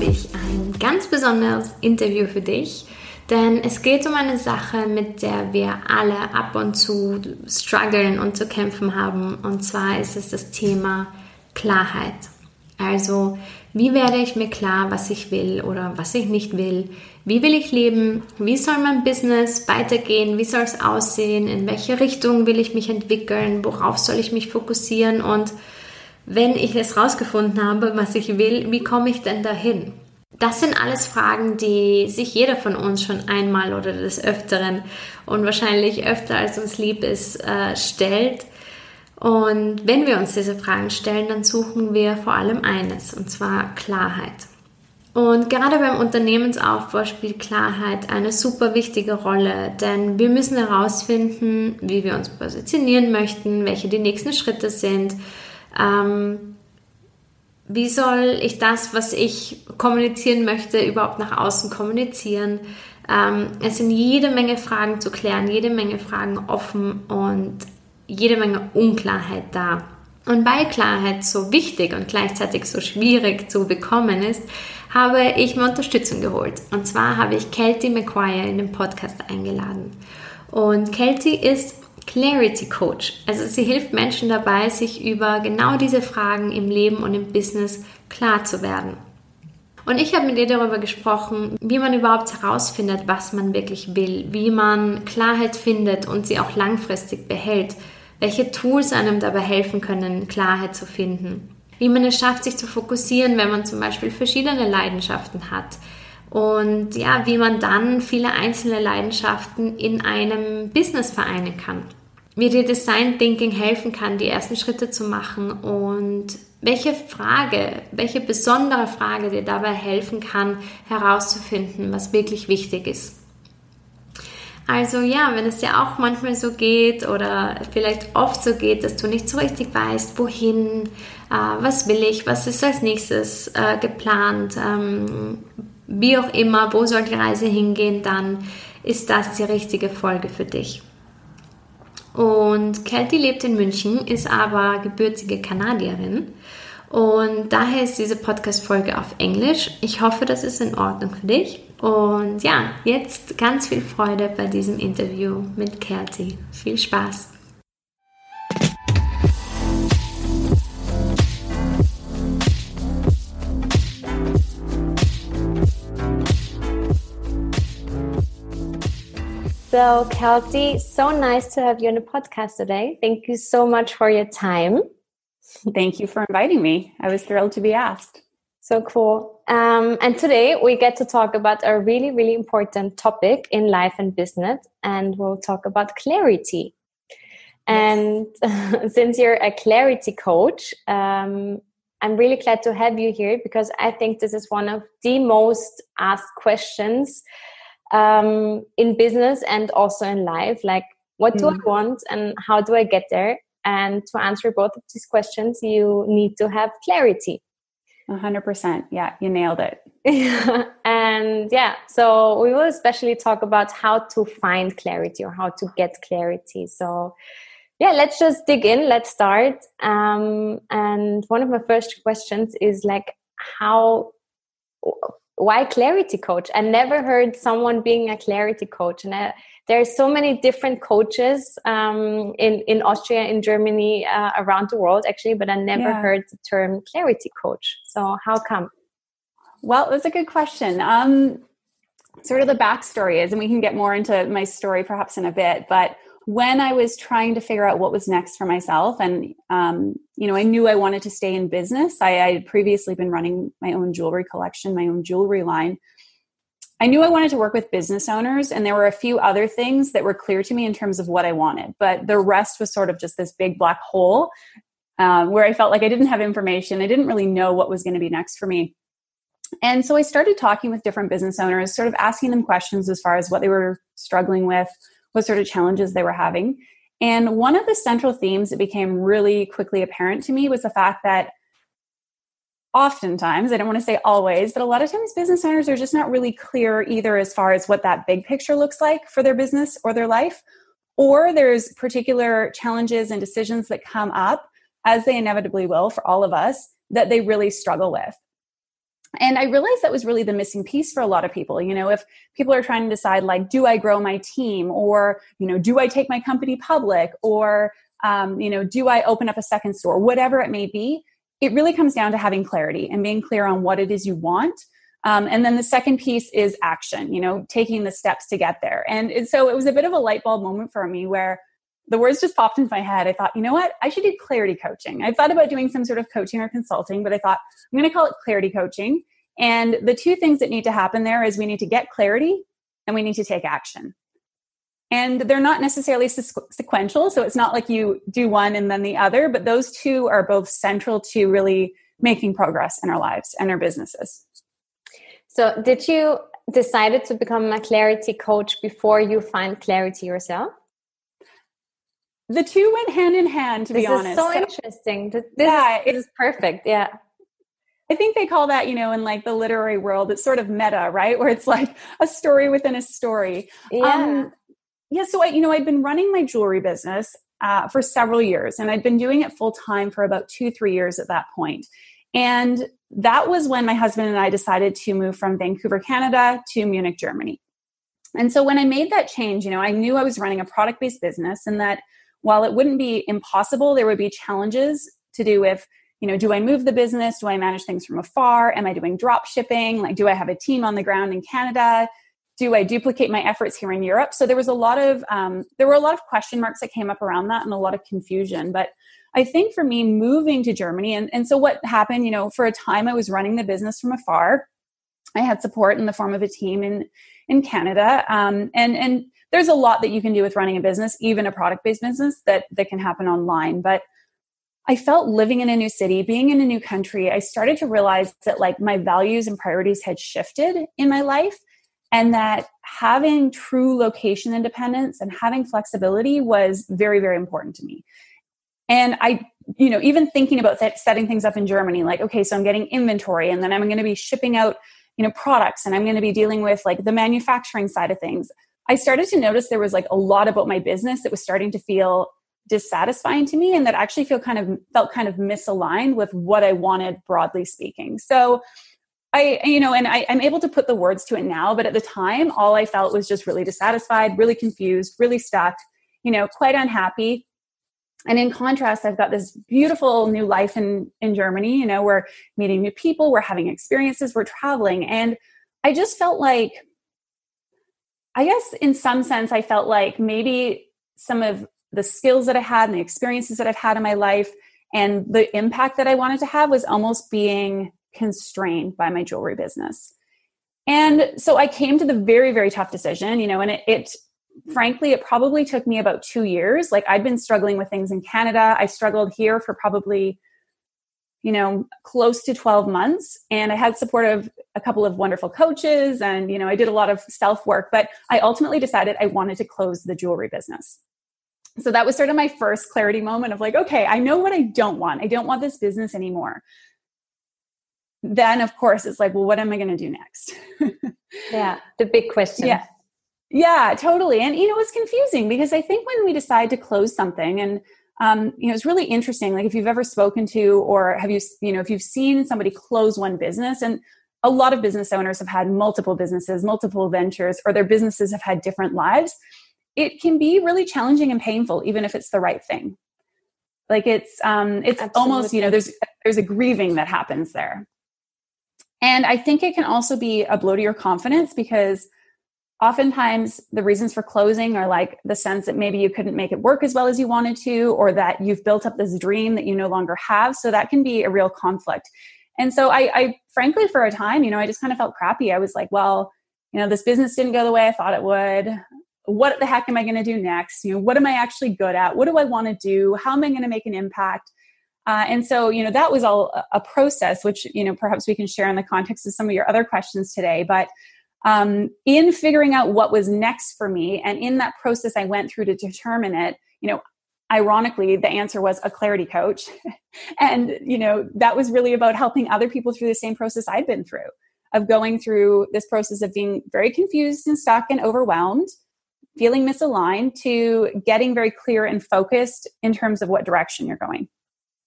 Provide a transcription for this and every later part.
Habe ich ein ganz besonderes Interview für dich, denn es geht um eine Sache, mit der wir alle ab und zu strugglen und zu kämpfen haben. Und zwar ist es das Thema Klarheit. Also, wie werde ich mir klar, was ich will oder was ich nicht will? Wie will ich leben? Wie soll mein Business weitergehen? Wie soll es aussehen? In welche Richtung will ich mich entwickeln? Worauf soll ich mich fokussieren? Und wenn ich es rausgefunden habe, was ich will, wie komme ich denn dahin? Das sind alles Fragen, die sich jeder von uns schon einmal oder des Öfteren und wahrscheinlich öfter als uns lieb ist, äh, stellt. Und wenn wir uns diese Fragen stellen, dann suchen wir vor allem eines, und zwar Klarheit. Und gerade beim Unternehmensaufbau spielt Klarheit eine super wichtige Rolle, denn wir müssen herausfinden, wie wir uns positionieren möchten, welche die nächsten Schritte sind, ähm, wie soll ich das, was ich kommunizieren möchte, überhaupt nach außen kommunizieren? Ähm, es sind jede Menge Fragen zu klären, jede Menge Fragen offen und jede Menge Unklarheit da. Und weil Klarheit so wichtig und gleichzeitig so schwierig zu bekommen ist, habe ich mir Unterstützung geholt. Und zwar habe ich Kelty McQuire in den Podcast eingeladen. Und Kelty ist Clarity Coach. Also sie hilft Menschen dabei, sich über genau diese Fragen im Leben und im Business klar zu werden. Und ich habe mit ihr darüber gesprochen, wie man überhaupt herausfindet, was man wirklich will, wie man Klarheit findet und sie auch langfristig behält, welche Tools einem dabei helfen können, Klarheit zu finden, wie man es schafft, sich zu fokussieren, wenn man zum Beispiel verschiedene Leidenschaften hat, und ja, wie man dann viele einzelne Leidenschaften in einem Business vereinen kann. Wie dir Design Thinking helfen kann, die ersten Schritte zu machen und welche Frage, welche besondere Frage dir dabei helfen kann, herauszufinden, was wirklich wichtig ist. Also ja, wenn es dir auch manchmal so geht oder vielleicht oft so geht, dass du nicht so richtig weißt, wohin, äh, was will ich, was ist als nächstes äh, geplant, ähm, wie auch immer, wo soll die Reise hingehen, dann ist das die richtige Folge für dich. Und Kelty lebt in München, ist aber gebürtige Kanadierin. Und daher ist diese Podcast-Folge auf Englisch. Ich hoffe, das ist in Ordnung für dich. Und ja, jetzt ganz viel Freude bei diesem Interview mit Kelty. Viel Spaß! So, Kelty, so nice to have you on the podcast today. Thank you so much for your time. Thank you for inviting me. I was thrilled to be asked. So cool. Um, and today we get to talk about a really, really important topic in life and business, and we'll talk about clarity. And since you're a clarity coach, um, I'm really glad to have you here because I think this is one of the most asked questions um, in business and also in life like what do mm. i want and how do i get there? And to answer both of these questions you need to have clarity. 100% yeah you nailed it. And yeah so we will especially talk about how to find clarity or how to get clarity. So yeah let's just dig in. Let's start. Um, and one of my first questions is like how why clarity coach? I never heard someone being a clarity coach. And I, there are so many different coaches um, in in austria in germany uh, around the world actually but i never yeah. heard the term clarity coach. So how come? Well it was a good question. Um, sort of the backstory is and we can get more into my story perhaps in a bit but when I was trying to figure out what was next for myself, and um, you know, I knew I wanted to stay in business. I, I had previously been running my own jewelry collection, my own jewelry line. I knew I wanted to work with business owners, and there were a few other things that were clear to me in terms of what I wanted, but the rest was sort of just this big black hole um, where I felt like I didn't have information. I didn't really know what was going to be next for me. And so I started talking with different business owners, sort of asking them questions as far as what they were struggling with, what sort of challenges they were having. And one of the central themes that became really quickly apparent to me was the fact that oftentimes, I don't want to say always, but a lot of times business owners are just not really clear either as far as what that big picture looks like for their business or their life, or there's particular challenges and decisions that come up, as they inevitably will for all of us, that they really struggle with and i realized that was really the missing piece for a lot of people you know if people are trying to decide like do i grow my team? Or you know do i take my company public? Or um, you know do i open up a second store? Whatever it may be it really comes down to having clarity and being clear on what it is you want. Um, and then the second piece is action you know taking the steps to get there. And so it was a bit of a light bulb moment for me where the words just popped into my head. I thought, you know what? I should do clarity coaching. I thought about doing some sort of coaching or consulting, but I thought I'm going to call it clarity coaching. And the two things that need to happen there is we need to get clarity and we need to take action. And they're not necessarily sequential. So it's not like you do one and then the other, but those two are both central to really making progress in our lives and our businesses. So, did you decided to become a clarity coach before you find clarity yourself? The two went hand in hand to this be honest is so, so interesting this, yeah, is, this is perfect yeah I think they call that, you know, in like the literary world, it's sort of meta, right? Where it's like a story within a story. Yeah. Um, yeah. So I, you know, I'd been running my jewelry business uh, for several years and I'd been doing it full time for about two, three years at that point. And that was when my husband and I decided to move from Vancouver, Canada to Munich, Germany. And so when I made that change, you know, I knew I was running a product based business and that while it wouldn't be impossible, there would be challenges to do with, you know, do I move the business? Do I manage things from afar? Am I doing drop shipping? Like, do I have a team on the ground in Canada? Do I duplicate my efforts here in Europe? So there was a lot of, um, there were a lot of question marks that came up around that and a lot of confusion. But I think for me, moving to Germany, and, and so what happened, you know, for a time I was running the business from afar. I had support in the form of a team in in Canada, um, and and there's a lot that you can do with running a business, even a product based business that that can happen online. But I felt living in a new city, being in a new country, I started to realize that like my values and priorities had shifted in my life and that having true location independence and having flexibility was very very important to me. And I you know, even thinking about that, setting things up in Germany, like, okay, so I'm getting inventory and then I'm going to be shipping out, you know, products and I'm going to be dealing with like the manufacturing side of things. I started to notice there was like a lot about my business that was starting to feel dissatisfying to me and that actually feel kind of felt kind of misaligned with what I wanted broadly speaking. So I, you know, and I, I'm able to put the words to it now, but at the time, all I felt was just really dissatisfied, really confused, really stuck, you know, quite unhappy. And in contrast, I've got this beautiful new life in, in Germany. You know, we're meeting new people, we're having experiences, we're traveling. And I just felt like I guess in some sense, I felt like maybe some of the skills that I had and the experiences that I've had in my life and the impact that I wanted to have was almost being constrained by my jewelry business. And so I came to the very, very tough decision, you know, and it, it frankly, it probably took me about two years. Like I'd been struggling with things in Canada. I struggled here for probably you know close to 12 months. And i had support of a couple of wonderful coaches and you know i did a lot of self work but i ultimately decided i wanted to close the jewelry business. So that was sort of my first clarity moment of like okay i know what i don't want. I don't want this business anymore. Then of course it's like well what am i going to do next? Yeah the big question. Yeah. Yeah totally. And you know it's confusing because i think when we decide to close something and um, you know, it's really interesting. Like if you've ever spoken to, or have you, you know, if you've seen somebody close one business, and a lot of business owners have had multiple businesses, multiple ventures, or their businesses have had different lives. It can be really challenging and painful, even if it's the right thing. Like it's, um, it's Absolutely. almost, you know, there's there's a grieving that happens there, and I think it can also be a blow to your confidence because oftentimes the reasons for closing are like the sense that maybe you couldn't make it work as well as you wanted to or that you've built up this dream that you no longer have. So that can be a real conflict. And so I, I frankly for a time you know i just kind of felt crappy. I was like well you know this business didn't go the way i thought it would. What the heck am i going to do next? You know what am i actually good at? What do i want to do? How am i going to make an impact? Uh, and so, you know, that was all a process, which, you know, perhaps we can share in the context of some of your other questions today. But um, in figuring out what was next for me, and in that process I went through to determine it, you know, ironically, the answer was a clarity coach. and, you know, that was really about helping other people through the same process I'd been through of going through this process of being very confused and stuck and overwhelmed feeling misaligned to getting very clear and focused in terms of what direction you're going.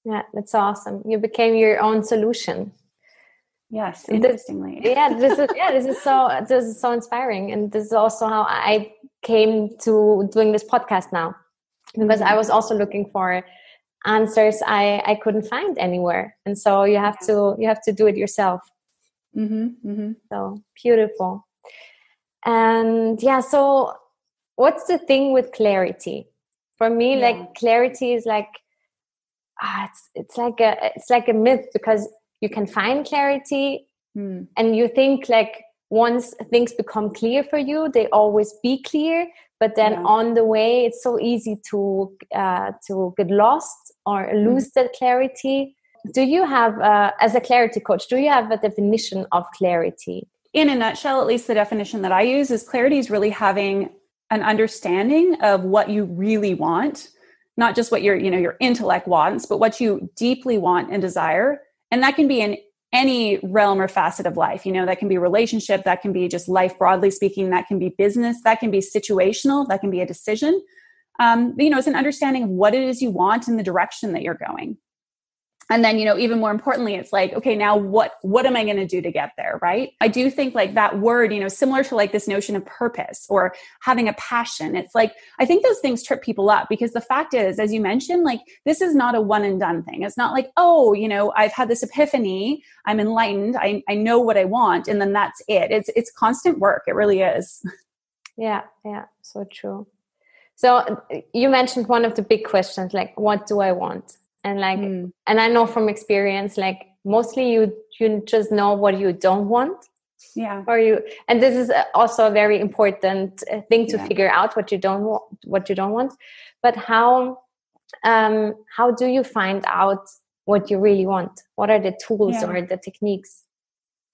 Yeah, that's awesome. You became your own solution. Yes, interestingly. This, yeah, this is yeah, this is so this is so inspiring, and this is also how I came to doing this podcast now, because I was also looking for answers I I couldn't find anywhere, and so you have to you have to do it yourself. Mm-hmm, mm-hmm. So beautiful, and yeah, so what's the thing with clarity for me yeah. like clarity is like ah, it's it's like a it's like a myth because you can find clarity mm. and you think like once things become clear for you they always be clear but then yeah. on the way it's so easy to uh, to get lost or hmm. lose mm. that clarity do you have uh, as a clarity coach do you have a definition of clarity in a nutshell at least the definition that i use is clarity is really having an understanding of what you really want not just what your you know your intellect wants but what you deeply want and desire and that can be in any realm or facet of life you know that can be relationship that can be just life broadly speaking that can be business that can be situational that can be a decision. Um, you know it's an understanding of what it is you want and the direction that you're going and then you know even more importantly it's like okay now what what am i going to do to get there right? I do think like that word you know similar to like this notion of purpose or having a passion it's like i think those things trip people up because the fact is as you mentioned like this is not a one and done thing. It's not like oh you know i've had this epiphany i'm enlightened i, I know what i want and then that's it. It's it's constant work it really is. Yeah yeah so true. So uh, you mentioned one of the big questions like what do i want and like mm. and i know from experience like mostly you you just know what you don't want yeah or you and this is also a very important uh, thing to yeah. figure out what you don't want what you don't want but how um how do you find out what you really want what are the tools yeah. or the techniques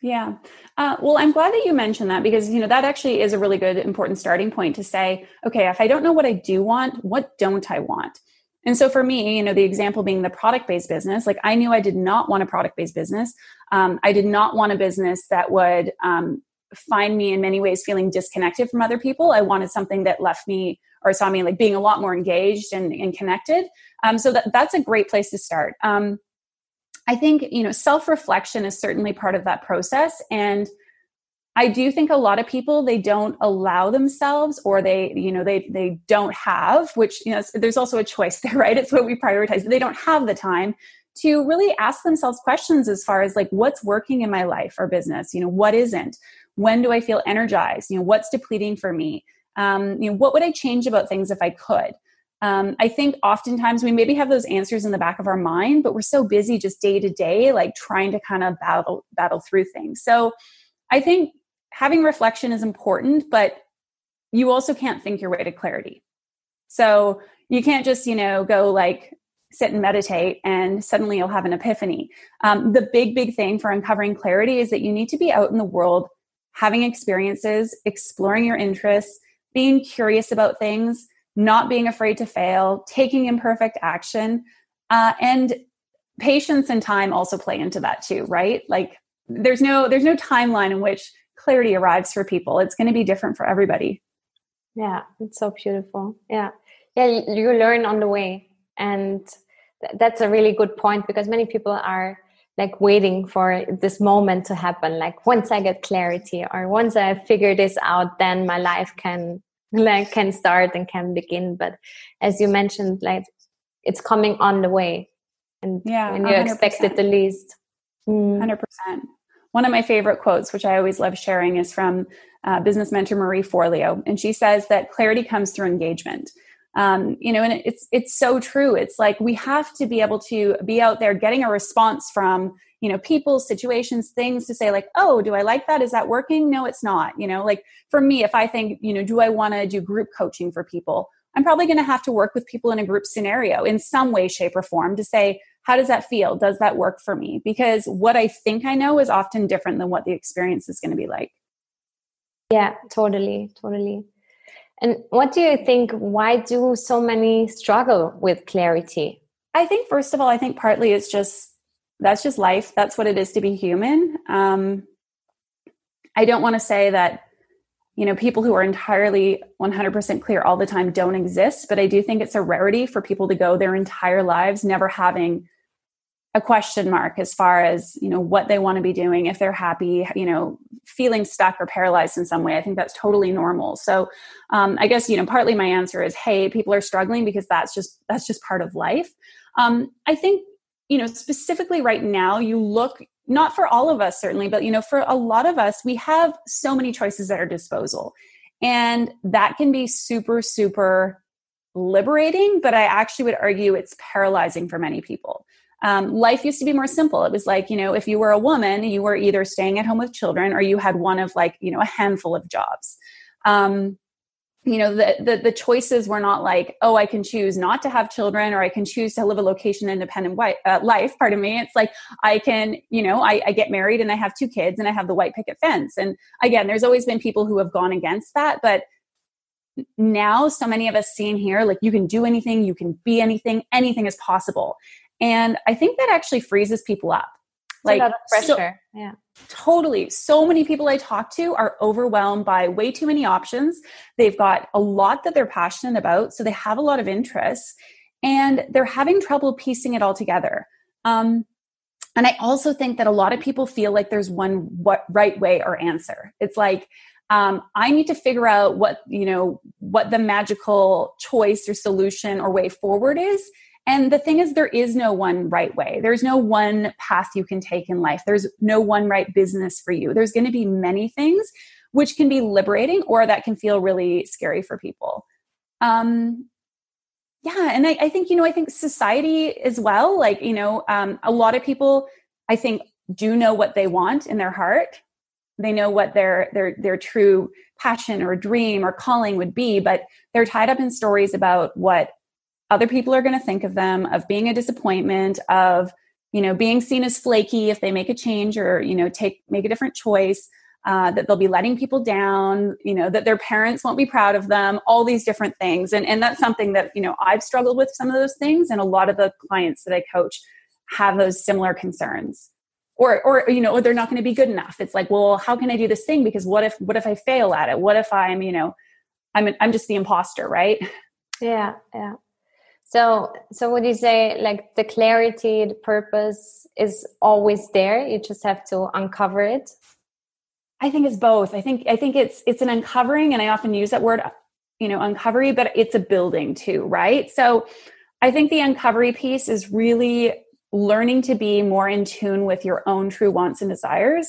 yeah. Uh, well, I'm glad that you mentioned that because, you know, that actually is a really good, important starting point to say, okay, if I don't know what I do want, what don't I want? And so for me, you know, the example being the product based business, like I knew I did not want a product based business. Um, I did not want a business that would um, find me in many ways feeling disconnected from other people. I wanted something that left me or saw me like being a lot more engaged and, and connected. Um, so that, that's a great place to start. Um, I think, you know, self reflection is certainly part of that process. And I do think a lot of people they don't allow themselves or they you know they they don't have which you know there's also a choice there right? It's what we prioritize. They don't have the time to really ask themselves questions as far as like what's working in my life or business? You know what isn't? When do I feel energized? You know what's depleting for me? Um, you know what would I change about things if I could? Um, I think oftentimes we maybe have those answers in the back of our mind but we're so busy just day to day like trying to kind of battle battle through things. So I think having reflection is important, but you also can't think your way to clarity. So you can't just, you know, go like sit and meditate and suddenly you'll have an epiphany. Um, the big, big thing for uncovering clarity is that you need to be out in the world having experiences, exploring your interests, being curious about things, not being afraid to fail, taking imperfect action. Uh, and patience and time also play into that too, right? Like there's no there's no timeline in which clarity arrives for people. It's going to be different for everybody. Yeah, it's so beautiful. Yeah. Yeah, you, learn on the way. And th- that's a really good point because many people are like waiting for this moment to happen like once i get clarity or once i figure this out then my life can like can start and can begin but as you mentioned like it's coming on the way and yeah when you 100%. expect it the least mm. 100% one of my favorite quotes, which I always love sharing, is from uh, business mentor Marie Forleo, and she says that clarity comes through engagement. Um, you know, and it's it's so true. It's like we have to be able to be out there getting a response from you know people, situations, things to say like, oh, do I like that? Is that working? No, it's not. You know, like for me, if I think you know, do I want to do group coaching for people? I'm probably going to have to work with people in a group scenario in some way, shape, or form to say, how does that feel? Does that work for me? Because what I think I know is often different than what the experience is going to be like. Yeah, totally, totally. And what do you think? Why do so many struggle with clarity? I think, first of all, I think partly it's just that's just life. That's what it is to be human. Um, I don't want to say that you know people who are entirely 100% clear all the time don't exist but i do think it's a rarity for people to go their entire lives never having a question mark as far as you know what they want to be doing if they're happy you know feeling stuck or paralyzed in some way. I think that's totally normal. So um, i guess you know partly my answer is hey people are struggling because that's just that's just part of life. Um, i think you know specifically right now you look not for all of us certainly but you know for a lot of us we have so many choices at our disposal. And that can be super super liberating but i actually would argue it's paralyzing for many people. Um, life used to be more simple. It was like you know if you were a woman you were either staying at home with children or you had one of like you know a handful of jobs. Um, you know the, the, the choices were not like oh i can choose not to have children or i can choose to live a location independent white, uh, life pardon me. It's like i can you know I, I get married and i have two kids and i have the white picket fence. And again there's always been people who have gone against that but now so many of us seeing here like you can do anything you can be anything anything is possible. And i think that actually freezes people up like pressure so, yeah Totally. So many people I talk to are overwhelmed by way too many options. They've got a lot that they're passionate about, so they have a lot of interests, and they're having trouble piecing it all together. Um, and I also think that a lot of people feel like there's one what right way or answer. It's like um, I need to figure out what you know what the magical choice or solution or way forward is, and the thing is, there is no one right way. There's no one path you can take in life. There's no one right business for you. There's going to be many things which can be liberating or that can feel really scary for people. Um, yeah, and I, I think, you know, I think society as well, like, you know, um, a lot of people, I think, do know what they want in their heart. They know what their their their true passion or dream or calling would be, but they're tied up in stories about what other people are going to think of them, of being a disappointment, of you know being seen as flaky if they make a change or you know take make a different choice. Uh, that they'll be letting people down, you know, that their parents won't be proud of them, all these different things. And, and that's something that, you know, I've struggled with some of those things. And a lot of the clients that I coach have those similar concerns. Or, or you know, or they're not going to be good enough. It's like, well, how can I do this thing? Because what if, what if I fail at it? What if I'm, you know, I'm, I'm just the imposter, right? Yeah, yeah. So, so would you say like the clarity, the purpose is always there? You just have to uncover it. I think it's both. I think I think it's it's an uncovering, and I often use that word, you know, uncovery, but it's a building too, right? So, I think the uncovery piece is really learning to be more in tune with your own true wants and desires.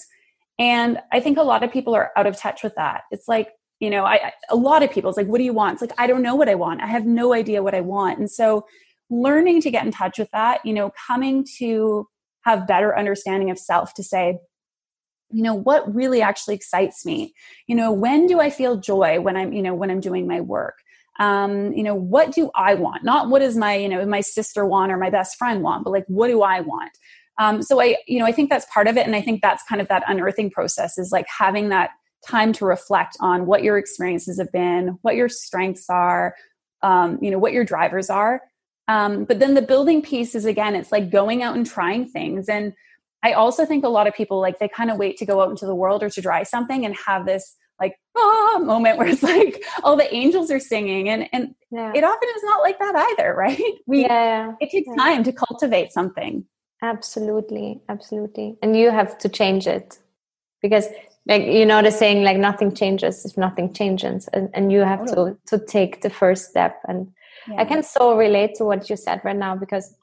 And I think a lot of people are out of touch with that. It's like you know I, a lot of people's like what do you want? It's like i don't know what i want. I have no idea what i want. And so learning to get in touch with that you know coming to have better understanding of self to say you know what really actually excites me? You know when do i feel joy when i'm you know when i'm doing my work? Um, you know what do i want? Not what does my you know my sister want or my best friend want but like what do i want? Um, so i you know i think that's part of it. And i think that's kind of that unearthing process is like having that time to reflect on what your experiences have been, what your strengths are, um, you know, what your drivers are. Um, but then the building piece is again, it's like going out and trying things. And I also think a lot of people like they kind of wait to go out into the world or to try something and have this like ah moment where it's like oh the angels are singing and and yeah. it often is not like that either right we yeah. it takes yeah. time to cultivate something absolutely absolutely and you have to change it because like you know the saying like nothing changes if nothing changes and, and you have to to take the first step and yeah. i can so relate to what you said right now because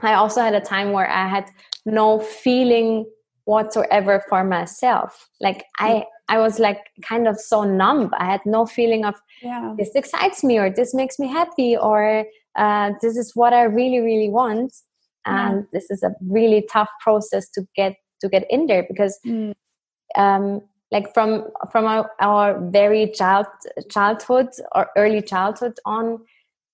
i also had a time where i had no feeling whatsoever for myself like i i was like kind of so numb i had no feeling of yeah. this excites me or this makes me happy or uh, this is what i really really want and yeah. this is a really tough process to get to get in there because mm um, like from from our, our very child childhood or early childhood on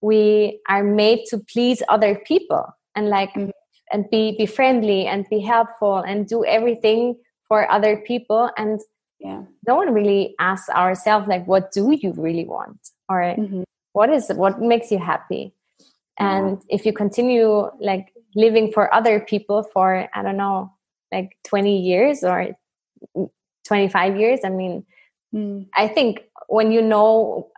we are made to please other people and like mm-hmm. and be be friendly and be helpful and do everything for other people and yeah no one really asks ourselves like what do you really want or mm-hmm. what is what makes you happy and yeah. if you continue like living for other people for i don't know like 20 years or 25 years i mean mm. i think when you know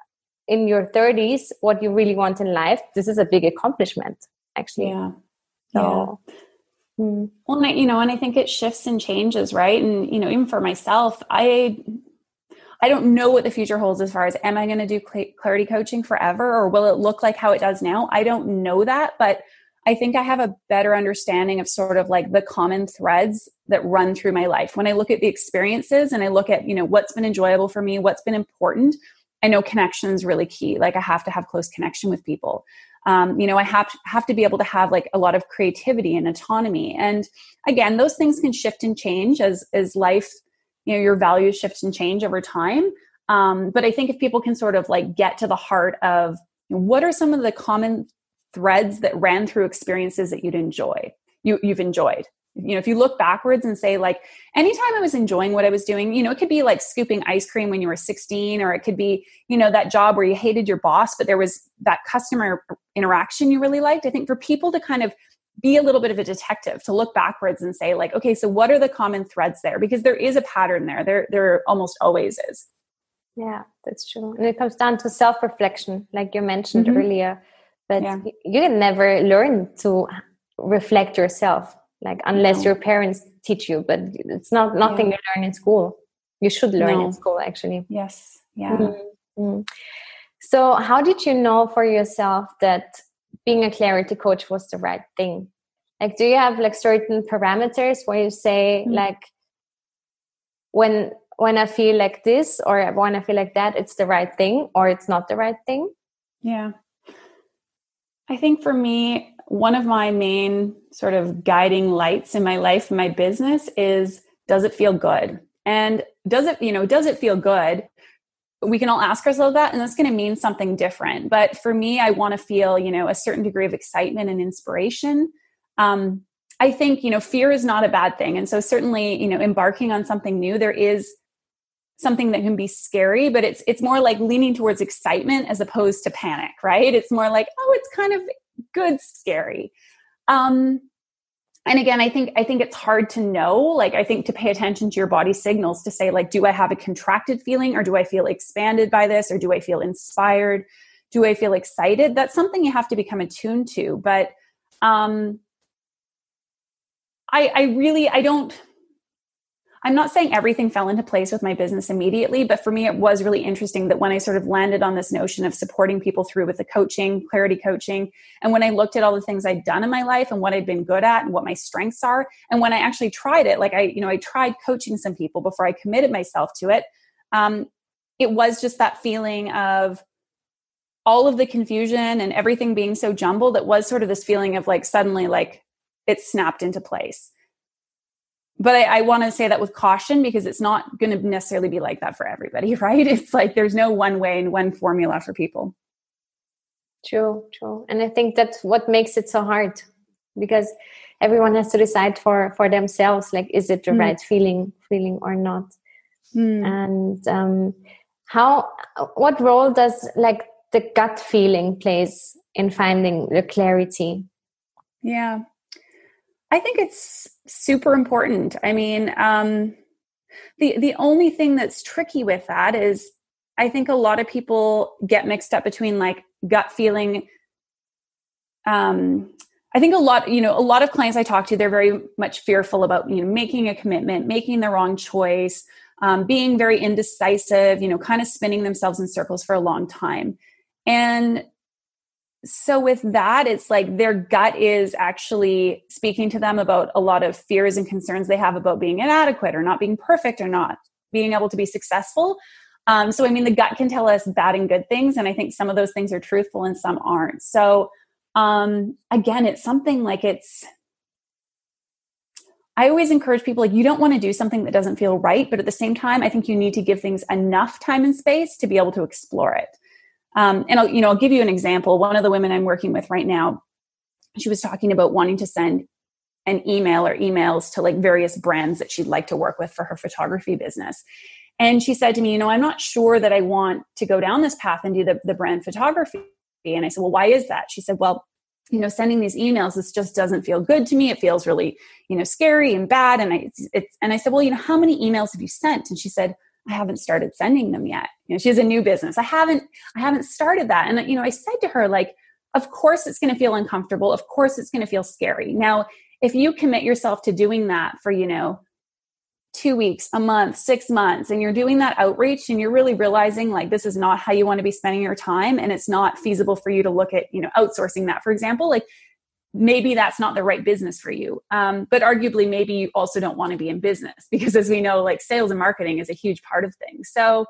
in your 30s what you really want in life this is a big accomplishment actually yeah so yeah. Hmm. Well, you know, and I think it shifts and changes, right? And you know, even for myself, I I don't know what the future holds as far as am I going to do clarity coaching forever or will it look like how it does now? I don't know that, but I think I have a better understanding of sort of like the common threads that run through my life. When I look at the experiences and I look at, you know, what's been enjoyable for me, what's been important, I know connection is really key. Like I have to have close connection with people. Um, you know, I have to, have to be able to have like a lot of creativity and autonomy. And again, those things can shift and change as as life, you know, your values shift and change over time. Um, but I think if people can sort of like get to the heart of what are some of the common threads that ran through experiences that you'd enjoy, you, you've enjoyed, you know if you look backwards and say like anytime i was enjoying what i was doing you know it could be like scooping ice cream when you were 16 or it could be you know that job where you hated your boss but there was that customer interaction you really liked. I think for people to kind of be a little bit of a detective to look backwards and say like okay so what are the common threads there? Because there is a pattern there. There there almost always is. Yeah that's true. And it comes down to self-reflection like you mentioned mm-hmm. earlier but yeah. you can never learn to reflect yourself like unless no. your parents teach you but it's not nothing yeah. you learn in school you should learn no. in school actually yes yeah mm-hmm. so how did you know for yourself that being a clarity coach was the right thing like do you have like certain parameters where you say mm-hmm. like when when i feel like this or when i feel like that it's the right thing or it's not the right thing yeah i think for me one of my main sort of guiding lights in my life my business is does it feel good? And does it, you know, does it feel good? We can all ask ourselves that, and that's going to mean something different. But for me, I want to feel, you know, a certain degree of excitement and inspiration. Um, I think, you know, fear is not a bad thing. And so, certainly, you know, embarking on something new, there is something that can be scary but it's it's more like leaning towards excitement as opposed to panic right? It's more like oh it's kind of good scary. Um and again i think i think it's hard to know like i think to pay attention to your body signals to say like do i have a contracted feeling or do i feel expanded by this or do i feel inspired? Do i feel excited? That's something you have to become attuned to but um i i really i don't I'm not saying everything fell into place with my business immediately, but for me, it was really interesting that when I sort of landed on this notion of supporting people through with the coaching, clarity coaching, and when I looked at all the things I'd done in my life and what I'd been good at and what my strengths are, and when I actually tried it, like I, you know, I tried coaching some people before I committed myself to it. Um, it was just that feeling of all of the confusion and everything being so jumbled. It was sort of this feeling of like suddenly, like it snapped into place but I, I want to say that with caution because it's not going to necessarily be like that for everybody, right? It's like there's no one way and one formula for people. True, true. And I think that's what makes it so hard because everyone has to decide for for themselves like is it the mm. right feeling feeling or not mm. and um how what role does like the gut feeling plays in finding the clarity yeah I think it's super important. I mean, um, the the only thing that's tricky with that is I think a lot of people get mixed up between like gut feeling. Um, I think a lot, you know, a lot of clients I talk to, they're very much fearful about you know making a commitment, making the wrong choice, um, being very indecisive, you know, kind of spinning themselves in circles for a long time. And so with that it's like their gut is actually speaking to them about a lot of fears and concerns they have about being inadequate or not being perfect or not being able to be successful um, so i mean the gut can tell us bad and good things and i think some of those things are truthful and some aren't so um, again it's something like it's I always encourage people like you don't want to do something that doesn't feel right, but at the same time, I think you need to give things enough time and space to be able to explore it. Um, and I'll, you know, I'll give you an example. One of the women I'm working with right now, she was talking about wanting to send an email or emails to like various brands that she'd like to work with for her photography business. And she said to me, you know, I'm not sure that I want to go down this path and do the, the brand photography. And I said, well, why is that? She said, well, you know, sending these emails, this just doesn't feel good to me. It feels really, you know, scary and bad. And I, it's, and I said, well, you know, how many emails have you sent? And she said, I haven't started sending them yet. Know, she has a new business. I haven't, I haven't started that. And, you know, I said to her, like, of course it's going to feel uncomfortable. Of course it's going to feel scary. Now, if you commit yourself to doing that for, you know, two weeks, a month, six months, and you're doing that outreach and you're really realizing like this is not how you want to be spending your time and it's not feasible for you to look at, you know, outsourcing that, for example, like maybe that's not the right business for you. Um, but arguably, maybe you also don't want to be in business because as we know, like sales and marketing is a huge part of things. So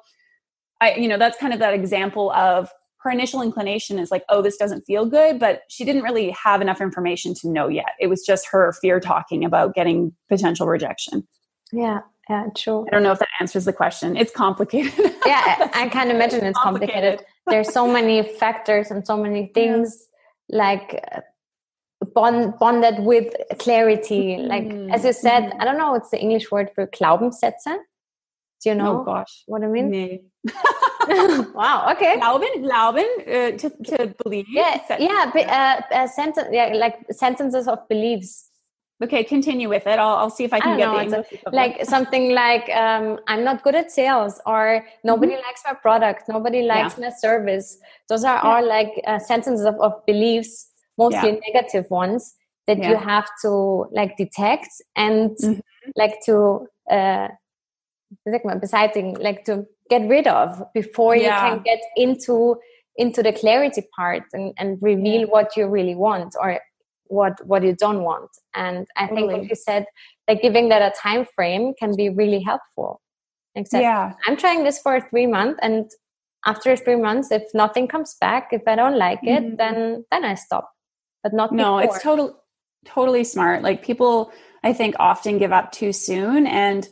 I, you know, that's kind of that example of her initial inclination is like, oh, this doesn't feel good, but she didn't really have enough information to know yet. It was just her fear talking about getting potential rejection. Yeah, yeah, true. I don't know if that answers the question. It's complicated. yeah, I can imagine it's complicated. complicated. There's so many factors and so many things yeah. like bond, bonded with clarity. Like mm-hmm. as you said, mm-hmm. I don't know what's the English word for Glaubenssätze. Do you know? Oh gosh, what I mean? Nee. wow. Okay. Glauben, glauben, uh, to, to believe. Yeah, yeah. Uh, uh, sentence, yeah, like sentences of beliefs. Okay, continue with it. I'll, I'll see if I can I get know, the. Like something like um, I'm not good at sales, or nobody mm-hmm. likes my product, nobody likes yeah. my service. Those are yeah. all like uh, sentences of, of beliefs, mostly yeah. negative ones that you have to like detect and mm-hmm. like to uh, beseitigen, like to get rid of before you can get into into the clarity part and, and reveal what you really want or what what you don't want. And i think what you said like giving that a time frame can be really helpful. Except yeah. I'm trying this for three months and after three months if nothing comes back if i don't like it mm-hmm. then then i stop but not no before. it's totally totally smart. Like people i think often give up too soon and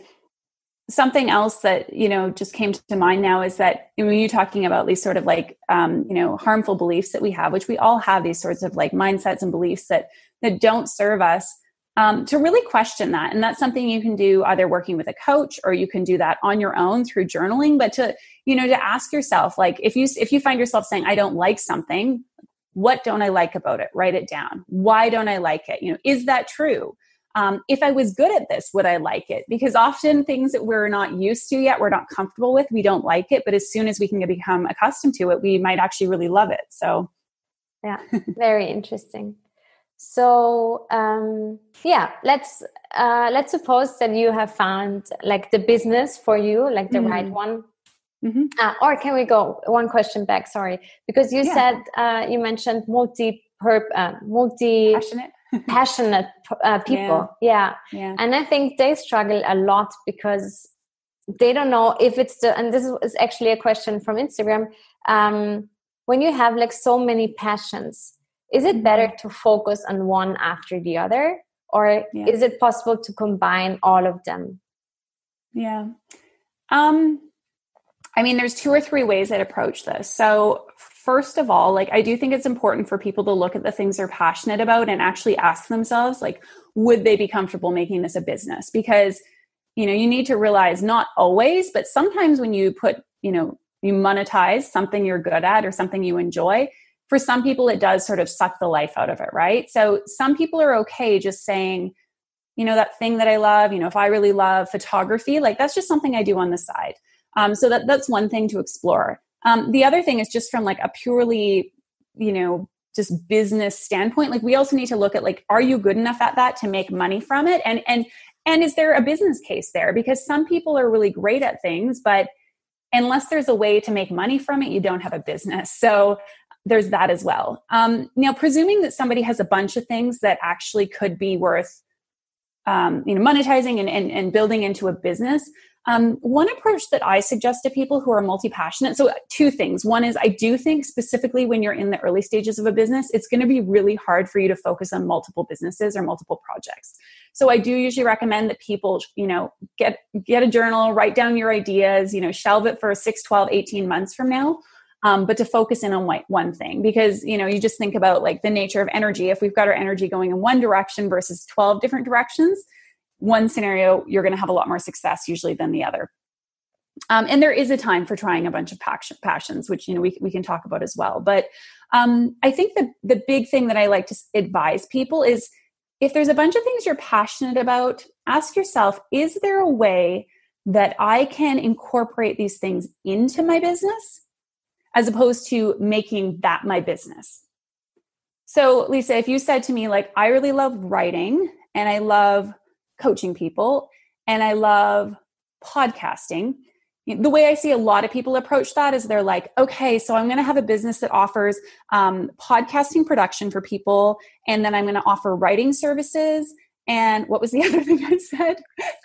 something else that you know just came to mind now is that when you're talking about these sort of like um, you know harmful beliefs that we have which we all have these sorts of like mindsets and beliefs that that don't serve us um, to really question that. And that's something you can do either working with a coach or you can do that on your own through journaling. But to you know to ask yourself like if you if you find yourself saying i don't like something what don't i like about it? Write it down. Why don't i like it? You know is that true um, if I was good at this, would I like it? Because often things that we're not used to yet, we're not comfortable with, we don't like it. But as soon as we can become accustomed to it, we might actually really love it. So, yeah, very interesting. So, um, yeah, let's uh, let's suppose that you have found like the business for you, like the mm-hmm. right one. Mm-hmm. Uh, or can we go one question back? Sorry, because you yeah. said uh, you mentioned multi uh, multi passionate passionate uh, people yeah. yeah. yeah and i think they struggle a lot because they don't know if it's the and this is actually a question from instagram um, when you have like so many passions is it better mm-hmm. to focus on one after the other or yeah. is it possible to combine all of them yeah um i mean there's two or three ways i'd approach this so first of all, like I do think it's important for people to look at the things they're passionate about and actually ask themselves, like, would they be comfortable making this a business? Because, you know, you need to realize not always, but sometimes when you put, you know, you monetize something you're good at or something you enjoy, for some people it does sort of suck the life out of it, right? So some people are okay just saying, you know, that thing that I love, you know, if I really love photography, like that's just something I do on the side. Um, so that that's one thing to explore. Um, the other thing is just from like a purely, you know, just business standpoint. Like we also need to look at like, are you good enough at that to make money from it? And and and is there a business case there? Because some people are really great at things, but unless there's a way to make money from it, you don't have a business. So there's that as well. Um, now, presuming that somebody has a bunch of things that actually could be worth, um, you know, monetizing and, and, and building into a business, um, one approach that I suggest to people who are multi passionate so, two things. One is I do think specifically when you're in the early stages of a business, it's going to be really hard for you to focus on multiple businesses or multiple projects. So, I do usually recommend that people, you know, get, get a journal, write down your ideas, you know, shelve it for 6, 12, 18 months from now. um, but to focus in on one thing because you know you just think about like the nature of energy if we've got our energy going in one direction versus 12 different directions one scenario you're going to have a lot more success usually than the other um, and there is a time for trying a bunch of passions which you know we, we can talk about as well but um, i think the, the big thing that i like to advise people is if there's a bunch of things you're passionate about ask yourself is there a way that i can incorporate these things into my business as opposed to making that my business. So, Lisa, if you said to me, like, I really love writing and I love coaching people and I love podcasting, the way I see a lot of people approach that is they're like, okay, so I'm going to have a business that offers um, podcasting production for people, and then I'm going to offer writing services, and what was the other thing I said?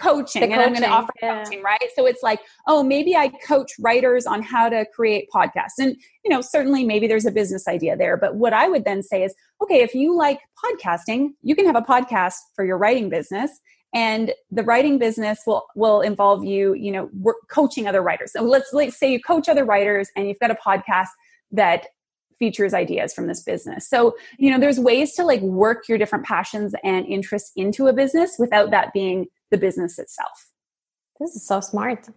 coaching. coaching. And I'm going to offer yeah. coaching, right? So it's like, oh, maybe I coach writers on how to create podcasts. And, you know, certainly maybe there's a business idea there. But what I would then say is, okay, if you like podcasting, you can have a podcast for your writing business and the writing business will will involve you you know work, coaching other writers so let's let's say you coach other writers and you've got a podcast that features ideas from this business. So, you know, there's ways to like work your different passions and interests into a business without that being the business itself. This is so smart.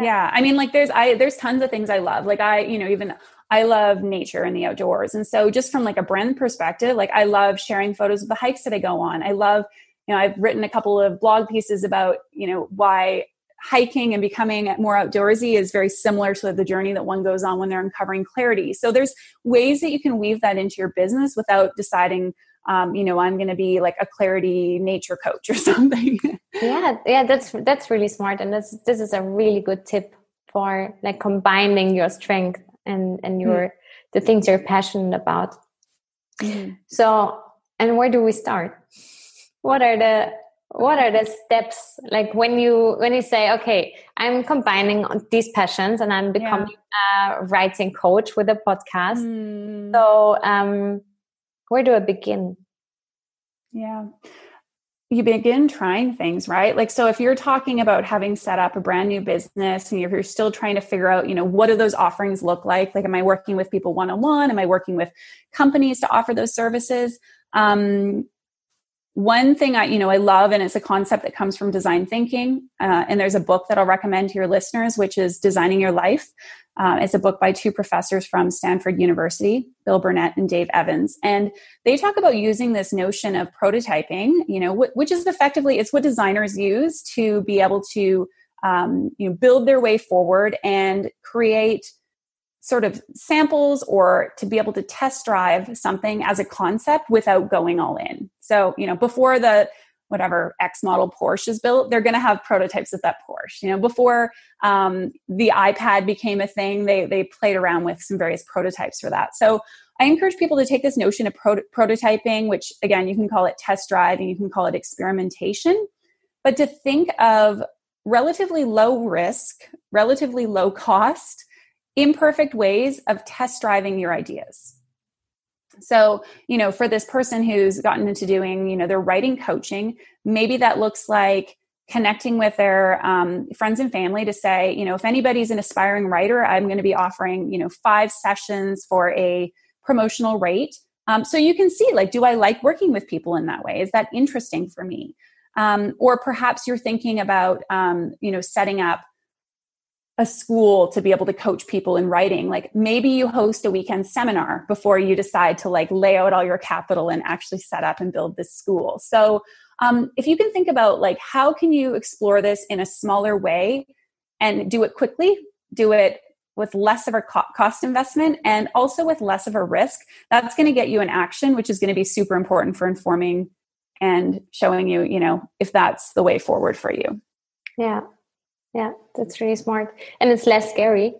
Yeah. I mean, like there's I there's tons of things I love. Like I, you know, even I love nature and the outdoors. And so just from like a brand perspective, like I love sharing photos of the hikes that I go on. I love, you know, I've written a couple of blog pieces about, you know, why hiking and becoming more outdoorsy is very similar to the journey that one goes on when they're uncovering clarity. So there's ways that you can weave that into your business without deciding, um, you know, I'm going to be like a clarity nature coach or something. yeah, yeah, that's that's really smart, and that's this is a really good tip for like combining your strength and and your mm the things you're passionate about. mm So, and where do we start? What are the what are the steps? Like when you when you say okay i'm combining these passions and i'm becoming yeah. a writing coach with a podcast mm. so um where do i begin? Yeah. You begin trying things right? Like so if you're talking about having set up a brand new business and if you're still trying to figure out you know what do those offerings look like? Like am i working with people one-on-one? Am i working with companies to offer those services? Um, one thing I, you know, I love, and it's a concept that comes from design thinking. Uh, and there's a book that I'll recommend to your listeners, which is Designing Your Life. Uh, it's a book by two professors from Stanford University, Bill Burnett and Dave Evans, and they talk about using this notion of prototyping. You know, wh- which is effectively it's what designers use to be able to, um, you know, build their way forward and create sort of samples or to be able to test drive something as a concept without going all in. So, you know, before the whatever X model Porsche is built, they're going to have prototypes of that Porsche. You know, before um, the iPad became a thing, they they played around with some various prototypes for that. So, I encourage people to take this notion of pro- prototyping, which again you can call it test drive and you can call it experimentation, but to think of relatively low risk, relatively low cost imperfect ways of test driving your ideas. So, you know, for this person who's gotten into doing, you know, their writing coaching, maybe that looks like connecting with their um, friends and family to say, you know, if anybody's an aspiring writer, I'm going to be offering, you know, five sessions for a promotional rate. Um, so you can see, like, do I like working with people in that way? Is that interesting for me? Um, or perhaps you're thinking about, um, you know, setting up a school to be able to coach people in writing. Like maybe you host a weekend seminar before you decide to like lay out all your capital and actually set up and build this school. So um, if you can think about like how can you explore this in a smaller way and do it quickly do it with less of a cost investment and also with less of a risk that's going to get you an action which is going to be super important for informing and showing you you know if that's the way forward for you. Yeah yeah, that's really smart. And it's less scary.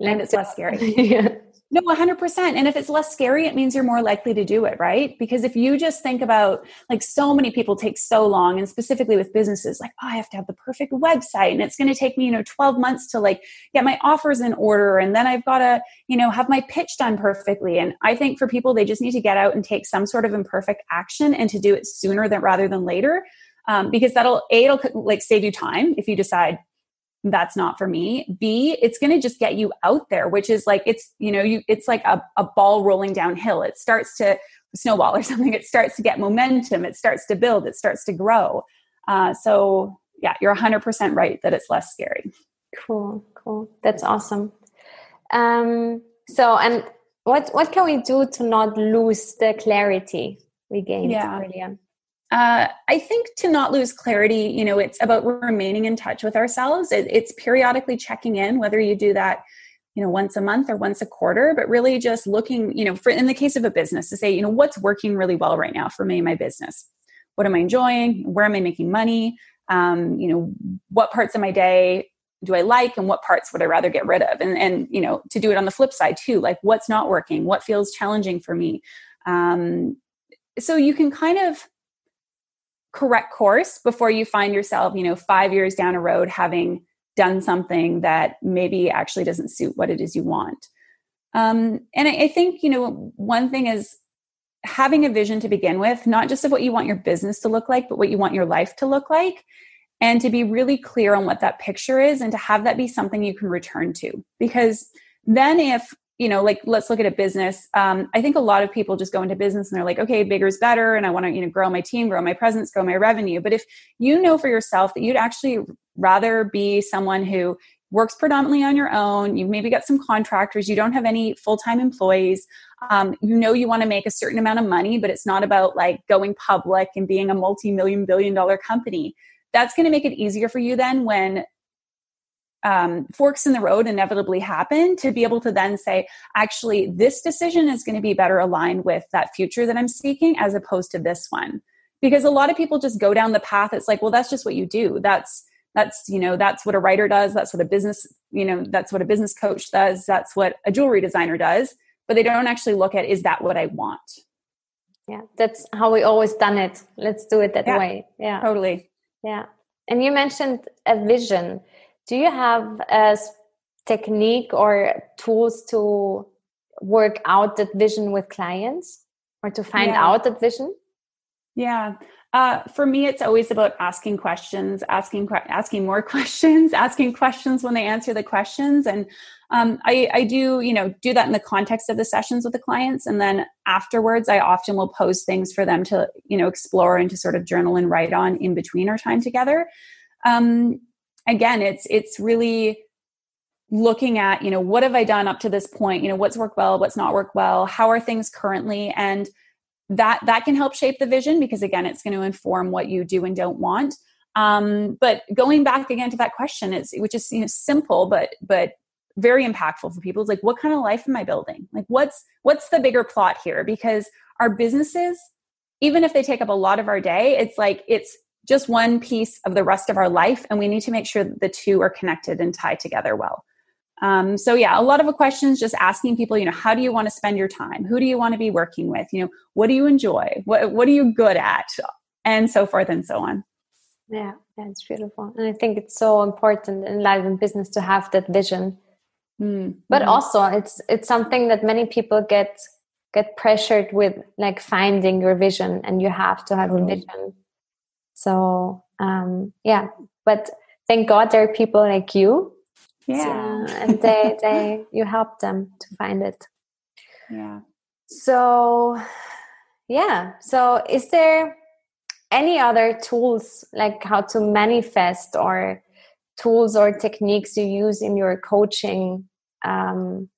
And it's less scary. yeah. No, 100%. And if it's less scary, it means you're more likely to do it, right? Because if you just think about like so many people take so long, and specifically with businesses, like, oh, I have to have the perfect website and it's going to take me, you know, 12 months to like get my offers in order. And then I've got to, you know, have my pitch done perfectly. And I think for people, they just need to get out and take some sort of imperfect action and to do it sooner than rather than later. Um, because that'll, A, it'll like save you time if you decide, that's not for me. B it's going to just get you out there which is like it's you know you it's like a, a ball rolling downhill. It starts to snowball or something. It starts to get momentum. It starts to build. It starts to grow. Uh, so yeah you're 100% right that it's less scary. Cool cool. That's awesome. Um, so and what what can we do to not lose the clarity we gained yeah. earlier uh, I think to not lose clarity, you know, it's about remaining in touch with ourselves. It, it's periodically checking in, whether you do that, you know, once a month or once a quarter, but really just looking, you know, for in the case of a business to say, you know, what's working really well right now for me and my business. What am I enjoying? Where am I making money? Um, you know, what parts of my day do I like and what parts would I rather get rid of? And and you know, to do it on the flip side too, like what's not working, what feels challenging for me. Um, so you can kind of correct course before you find yourself, you know, five years down a road having done something that maybe actually doesn't suit what it is you want. Um, and I, I think, you know, one thing is having a vision to begin with, not just of what you want your business to look like, but what you want your life to look like. And to be really clear on what that picture is and to have that be something you can return to. Because then if you know like let's look at a business. Um, i think a lot of people just go into business and they're like okay bigger is better and i want to you know grow my team grow my presence grow my revenue. But if you know for yourself that you'd actually rather be someone who works predominantly on your own you've maybe got some contractors you don't have any full-time employees um, you know you want to make a certain amount of money but it's not about like going public and being a multi-million billion dollar company that's going to make it easier for you then when um, forks in the road inevitably happen to be able to then say, actually, this decision is going to be better aligned with that future that I'm seeking as opposed to this one. Because a lot of people just go down the path. It's like, well, that's just what you do. That's that's you know that's what a writer does that's what a business you know that's what a business coach does that's what a jewelry designer does but they don't actually look at is that what i want? Yeah that's how we always done it. Let's do it that yeah, way. Yeah. Totally. Yeah. And you mentioned a vision do you have a technique or tools to work out that vision with clients or to find yeah. out that vision? Yeah. Uh, for me it's always about asking questions asking asking more questions asking questions when they answer the questions. And um, I, I do you know do that in the context of the sessions with the clients. And then afterwards i often will pose things for them to you know explore and to sort of journal and write on in between our time together. Um, again it's it's really looking at you know what have i done up to this point? You know what's worked well what's not worked well? How are things currently? And that that can help shape the vision because again it's going to inform what you do and don't want. Um, but going back again to that question it's which is you know simple but but very impactful for people. It's like what kind of life am i building? Like what's what's the bigger plot here? Because our businesses even if they take up a lot of our day it's like it's just one piece of the rest of our life and we need to make sure that the two are connected and tied together well. Um, so yeah a lot of the questions just asking people you know how do you want to spend your time? Who do you want to be working with? You know what do you enjoy? What, what are you good at? And so forth and so on. Yeah that's beautiful. And i think it's so important in life and business to have that vision. Mm-hmm. but also it's it's something that many people get get pressured with like finding your vision and you have to have a vision so um, yeah, but thank God there are people like you. Yeah, so, and they they you help them to find it. Yeah. So yeah, so is there any other tools like how to manifest or tools or techniques you use in your coaching um,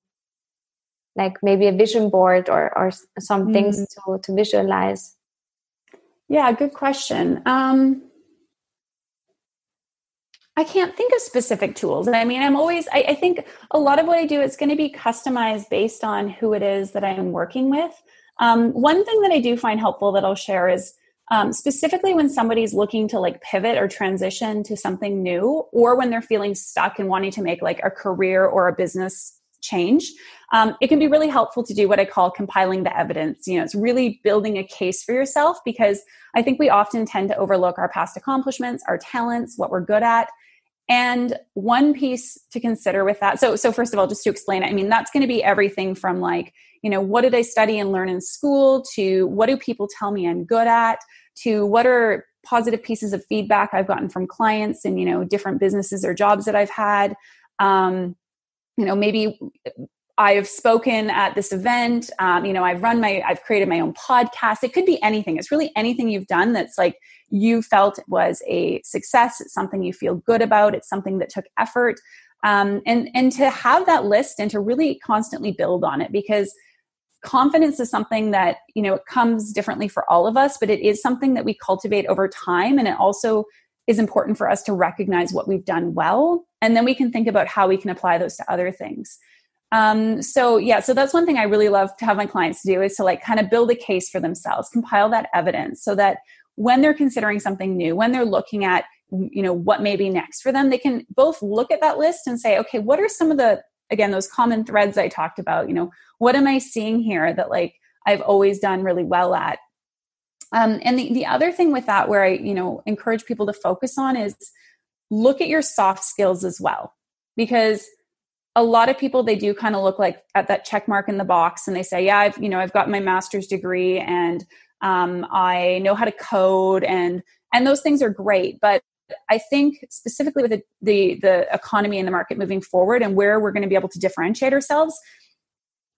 like maybe a vision board or, or some mm. things to, to visualize yeah, good question. Um, I can't think of specific tools. I mean, I'm always, I, I think a lot of what I do is going to be customized based on who it is that I'm working with. Um, one thing that I do find helpful that I'll share is um, specifically when somebody's looking to like pivot or transition to something new, or when they're feeling stuck and wanting to make like a career or a business change. Um, it can be really helpful to do what i call compiling the evidence. You know it's really building a case for yourself because i think we often tend to overlook our past accomplishments our talents what we're good at. And one piece to consider with that so so first of all just to explain it i mean that's going to be everything from like you know what did i study and learn in school to what do people tell me i'm good at to what are positive pieces of feedback I've gotten from clients and, you know, different businesses or jobs that I've had. Um, you know, maybe I've spoken at this event. Um, you know, I've run my, I've created my own podcast. It could be anything. It's really anything you've done that's like you felt was a success. It's something you feel good about. It's something that took effort. Um, and and to have that list and to really constantly build on it because confidence is something that you know it comes differently for all of us but it is something that we cultivate over time and it also is important for us to recognize what we've done well and then we can think about how we can apply those to other things. Um, so yeah so that's one thing i really love to have my clients do is to like kind of build a case for themselves compile that evidence so that when they're considering something new when they're looking at you know what may be next for them they can both look at that list and say okay what are some of the again those common threads i talked about you know what am i seeing here that like i've always done really well at um, and the, the other thing with that where i you know encourage people to focus on is look at your soft skills as well. Because a lot of people they do kind of look like at that check mark in the box and they say yeah i've you know i've got my master's degree and um, i know how to code and and those things are great. But I think specifically with the, the, the economy and the market moving forward and where we're going to be able to differentiate ourselves,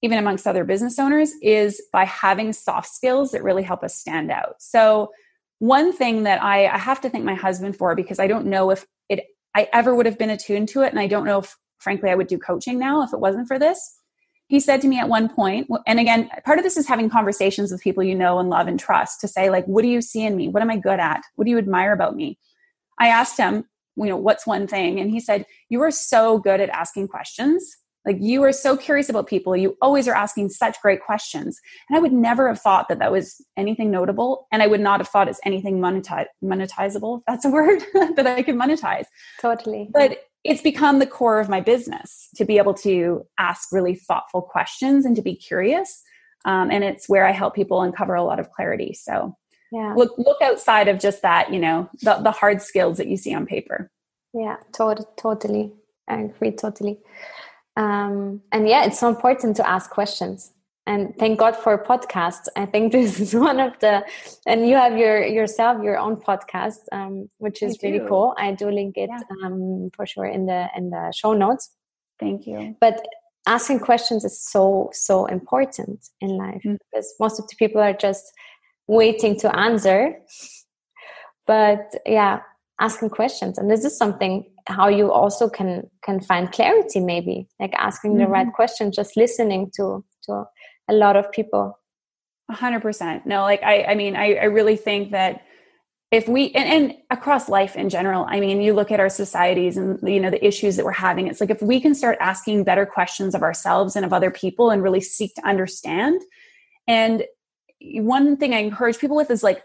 even amongst other business owners, is by having soft skills that really help us stand out. So one thing that I, I have to thank my husband for because I don't know if it I ever would have been attuned to it, and I don't know if frankly I would do coaching now if it wasn't for this. He said to me at one point, and again, part of this is having conversations with people you know and love and trust to say, like, what do you see in me? What am I good at? What do you admire about me? I asked him, you know, what's one thing? And he said, You are so good at asking questions. Like you are so curious about people. You always are asking such great questions. And I would never have thought that that was anything notable. And I would not have thought it's anything monetize, monetizable, if that's a word, that I could monetize. Totally. But it's become the core of my business to be able to ask really thoughtful questions and to be curious. Um, and it's where I help people uncover a lot of clarity. So yeah look look outside of just that you know the, the hard skills that you see on paper yeah to- totally i agree totally um, and yeah it's so important to ask questions. And thank god for podcasts. I think this is one of the and you have your yourself your own podcast um, which is really cool. I do link it yeah. um, for sure in the in the show notes. Thank you. But asking questions is so so important in life mm-hmm. because most of the people are just waiting to answer. But yeah asking questions and this is something how you also can can find clarity maybe like asking mm-hmm. the right mm-hmm. question just listening to to a lot of people 100% no like i i mean i, I really think that if we and, and, across life in general i mean you look at our societies and you know the issues that we're having it's like if we can start asking better questions of ourselves and of other people and really seek to understand and one thing I encourage people with is like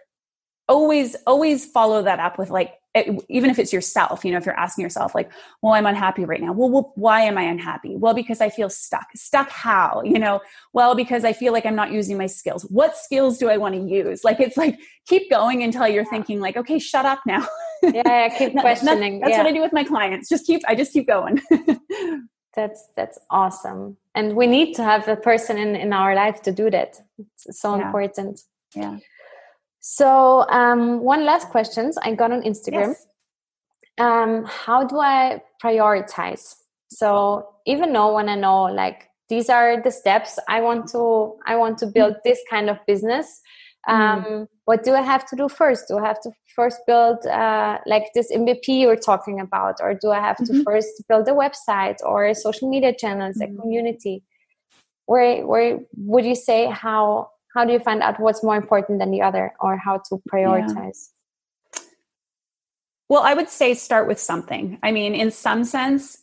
always always follow that up with like even if it's yourself you know if you're asking yourself like well i'm unhappy right now. Well, well, why am i unhappy? Well because i feel stuck. Stuck how? You know well because i feel like i'm not using my skills. What skills do i want to use? Like it's like keep going until you're yeah. thinking like okay shut up now. Yeah, yeah keep questioning. that's, that's yeah. what i do with my clients. Just keep i just keep going. That's that's awesome. And we need to have a person in in our life to do that. It's so important. Yeah so um one last questions i got on instagram yes. um how do i prioritize so even though when i know like these are the steps i want to i want to build mm. this kind of business um, mm. what do i have to do first do i have to first build uh, like this mvp you're talking about or do i have to mm-hmm. first build a website or social media channels mm. a mm-hmm. community where where would you say how how do you find out what's more important than the other or how to prioritize yeah. well i would say start with something i mean in some sense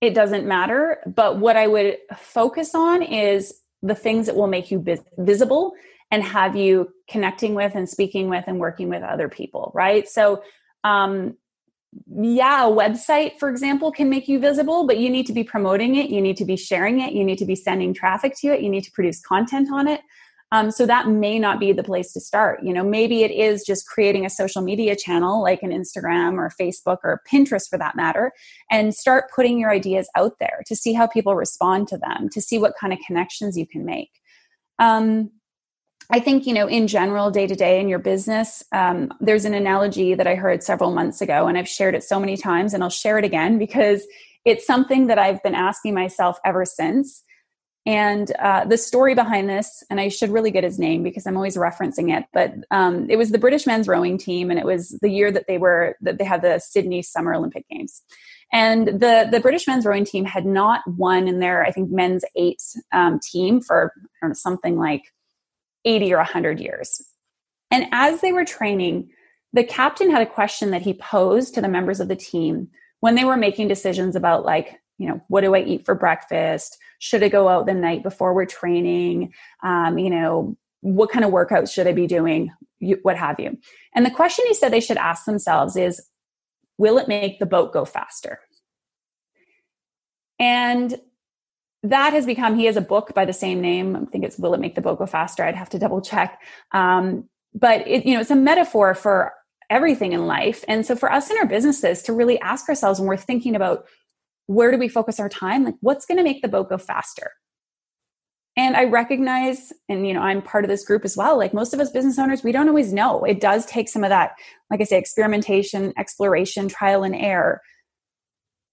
it doesn't matter but what i would focus on is the things that will make you visible and have you connecting with and speaking with and working with other people, right? So, um, yeah, a website, for example, can make you visible, but you need to be promoting it. You need to be sharing it. You need to be sending traffic to it. You need to produce content on it. Um, so that may not be the place to start. You know, maybe it is just creating a social media channel like an Instagram or Facebook or Pinterest for that matter, and start putting your ideas out there to see how people respond to them, to see what kind of connections you can make. Um, I think, you know, in general, day to day in your business, um, there's an analogy that I heard several months ago, and I've shared it so many times, and I'll share it again because it's something that I've been asking myself ever since. And uh, the story behind this, and I should really get his name because I'm always referencing it, but um, it was the British men's rowing team, and it was the year that they were that they had the Sydney Summer Olympic Games. And the the British men's rowing team had not won in their I think men's eight um, team for know, something like 80 or 100 years. And as they were training, the captain had a question that he posed to the members of the team when they were making decisions about like you know what do i eat for breakfast? Should i go out the night before we're training? Um, you know what kind of workouts should i be doing? What have you. And the question he said they should ask themselves is will it make the boat go faster? And that has become he has a book by the same name. I think it's will it make the boat go faster? I'd have to double check. Um, but it, you know it's a metaphor for everything in life. And so for us in our businesses to really ask ourselves when we're thinking about where do we focus our time like what's going to make the boat go faster? And i recognize and you know i'm part of this group as well like most of us business owners we don't always know. It does take some of that like i say experimentation exploration trial and error.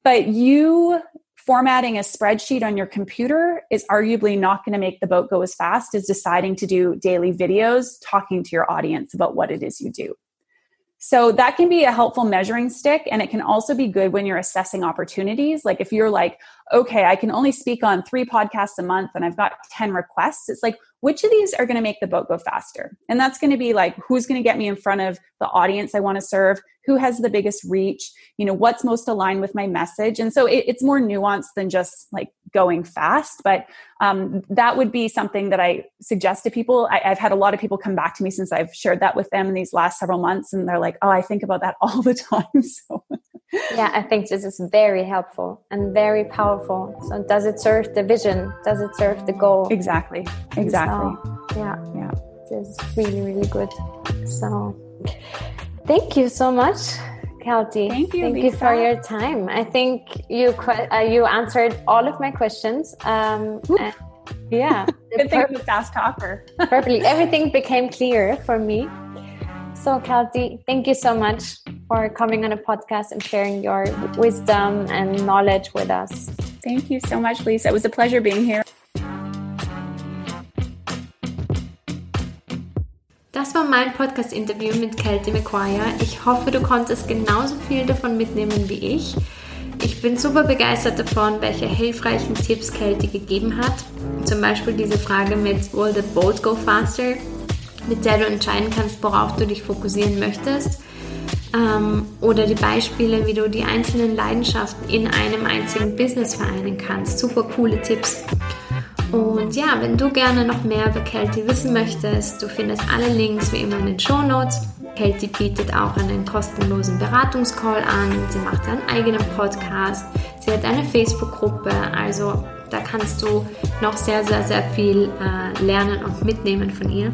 But you formatting a spreadsheet on your computer is arguably not going to make the boat go as fast as deciding to do daily videos talking to your audience about what it is you do so that can be a helpful measuring stick. And it can also be good when you're assessing opportunities. Like if you're like, okay, I can only speak on three podcasts a month and I've got 10 requests, it's like, which of these are going to make the boat go faster? And that's going to be like, who's going to get me in front of the audience I want to serve? Who has the biggest reach? You know, what's most aligned with my message? And so it, it's more nuanced than just like going fast. But um, that would be something that I suggest to people. I, I've had a lot of people come back to me since I've shared that with them in these last several months. And they're like, oh, I think about that all the time. So yeah, I think this is very helpful and very powerful. So, does it serve the vision? Does it serve the goal? Exactly. Exactly. So, yeah. Yeah. This is really, really good. So, thank you so much, Kelty. Thank you. Thank Lisa. you for your time. I think you uh, you answered all of my questions. Um, yeah. Good thing I'm a fast talker. perfectly. Everything became clear for me. So, Kelty, thank you so much for coming on a podcast and sharing your wisdom and knowledge with us. Thank you so much, Lisa. It was a pleasure being here. Das war mein Podcast-Interview mit Kelty McQuire. Ich hoffe, du konntest genauso viel davon mitnehmen wie ich. Ich bin super begeistert davon, welche hilfreichen Tipps Kelty gegeben hat. Zum Beispiel diese Frage mit Will the boat go faster? mit der du entscheiden kannst, worauf du dich fokussieren möchtest. Ähm, oder die Beispiele, wie du die einzelnen Leidenschaften in einem einzigen Business vereinen kannst. Super coole Tipps. Und ja, wenn du gerne noch mehr über Kelty wissen möchtest, du findest alle Links wie immer in den Show Notes. Kelty bietet auch einen kostenlosen Beratungscall an. Sie macht einen eigenen Podcast. Sie hat eine Facebook-Gruppe. Also da kannst du noch sehr, sehr, sehr viel äh, lernen und mitnehmen von ihr.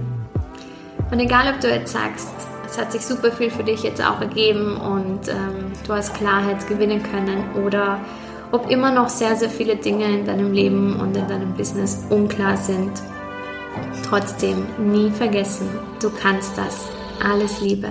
Und egal, ob du jetzt sagst, es hat sich super viel für dich jetzt auch ergeben und ähm, du hast Klarheit gewinnen können oder ob immer noch sehr, sehr viele Dinge in deinem Leben und in deinem Business unklar sind. Trotzdem nie vergessen, du kannst das. Alles Liebe.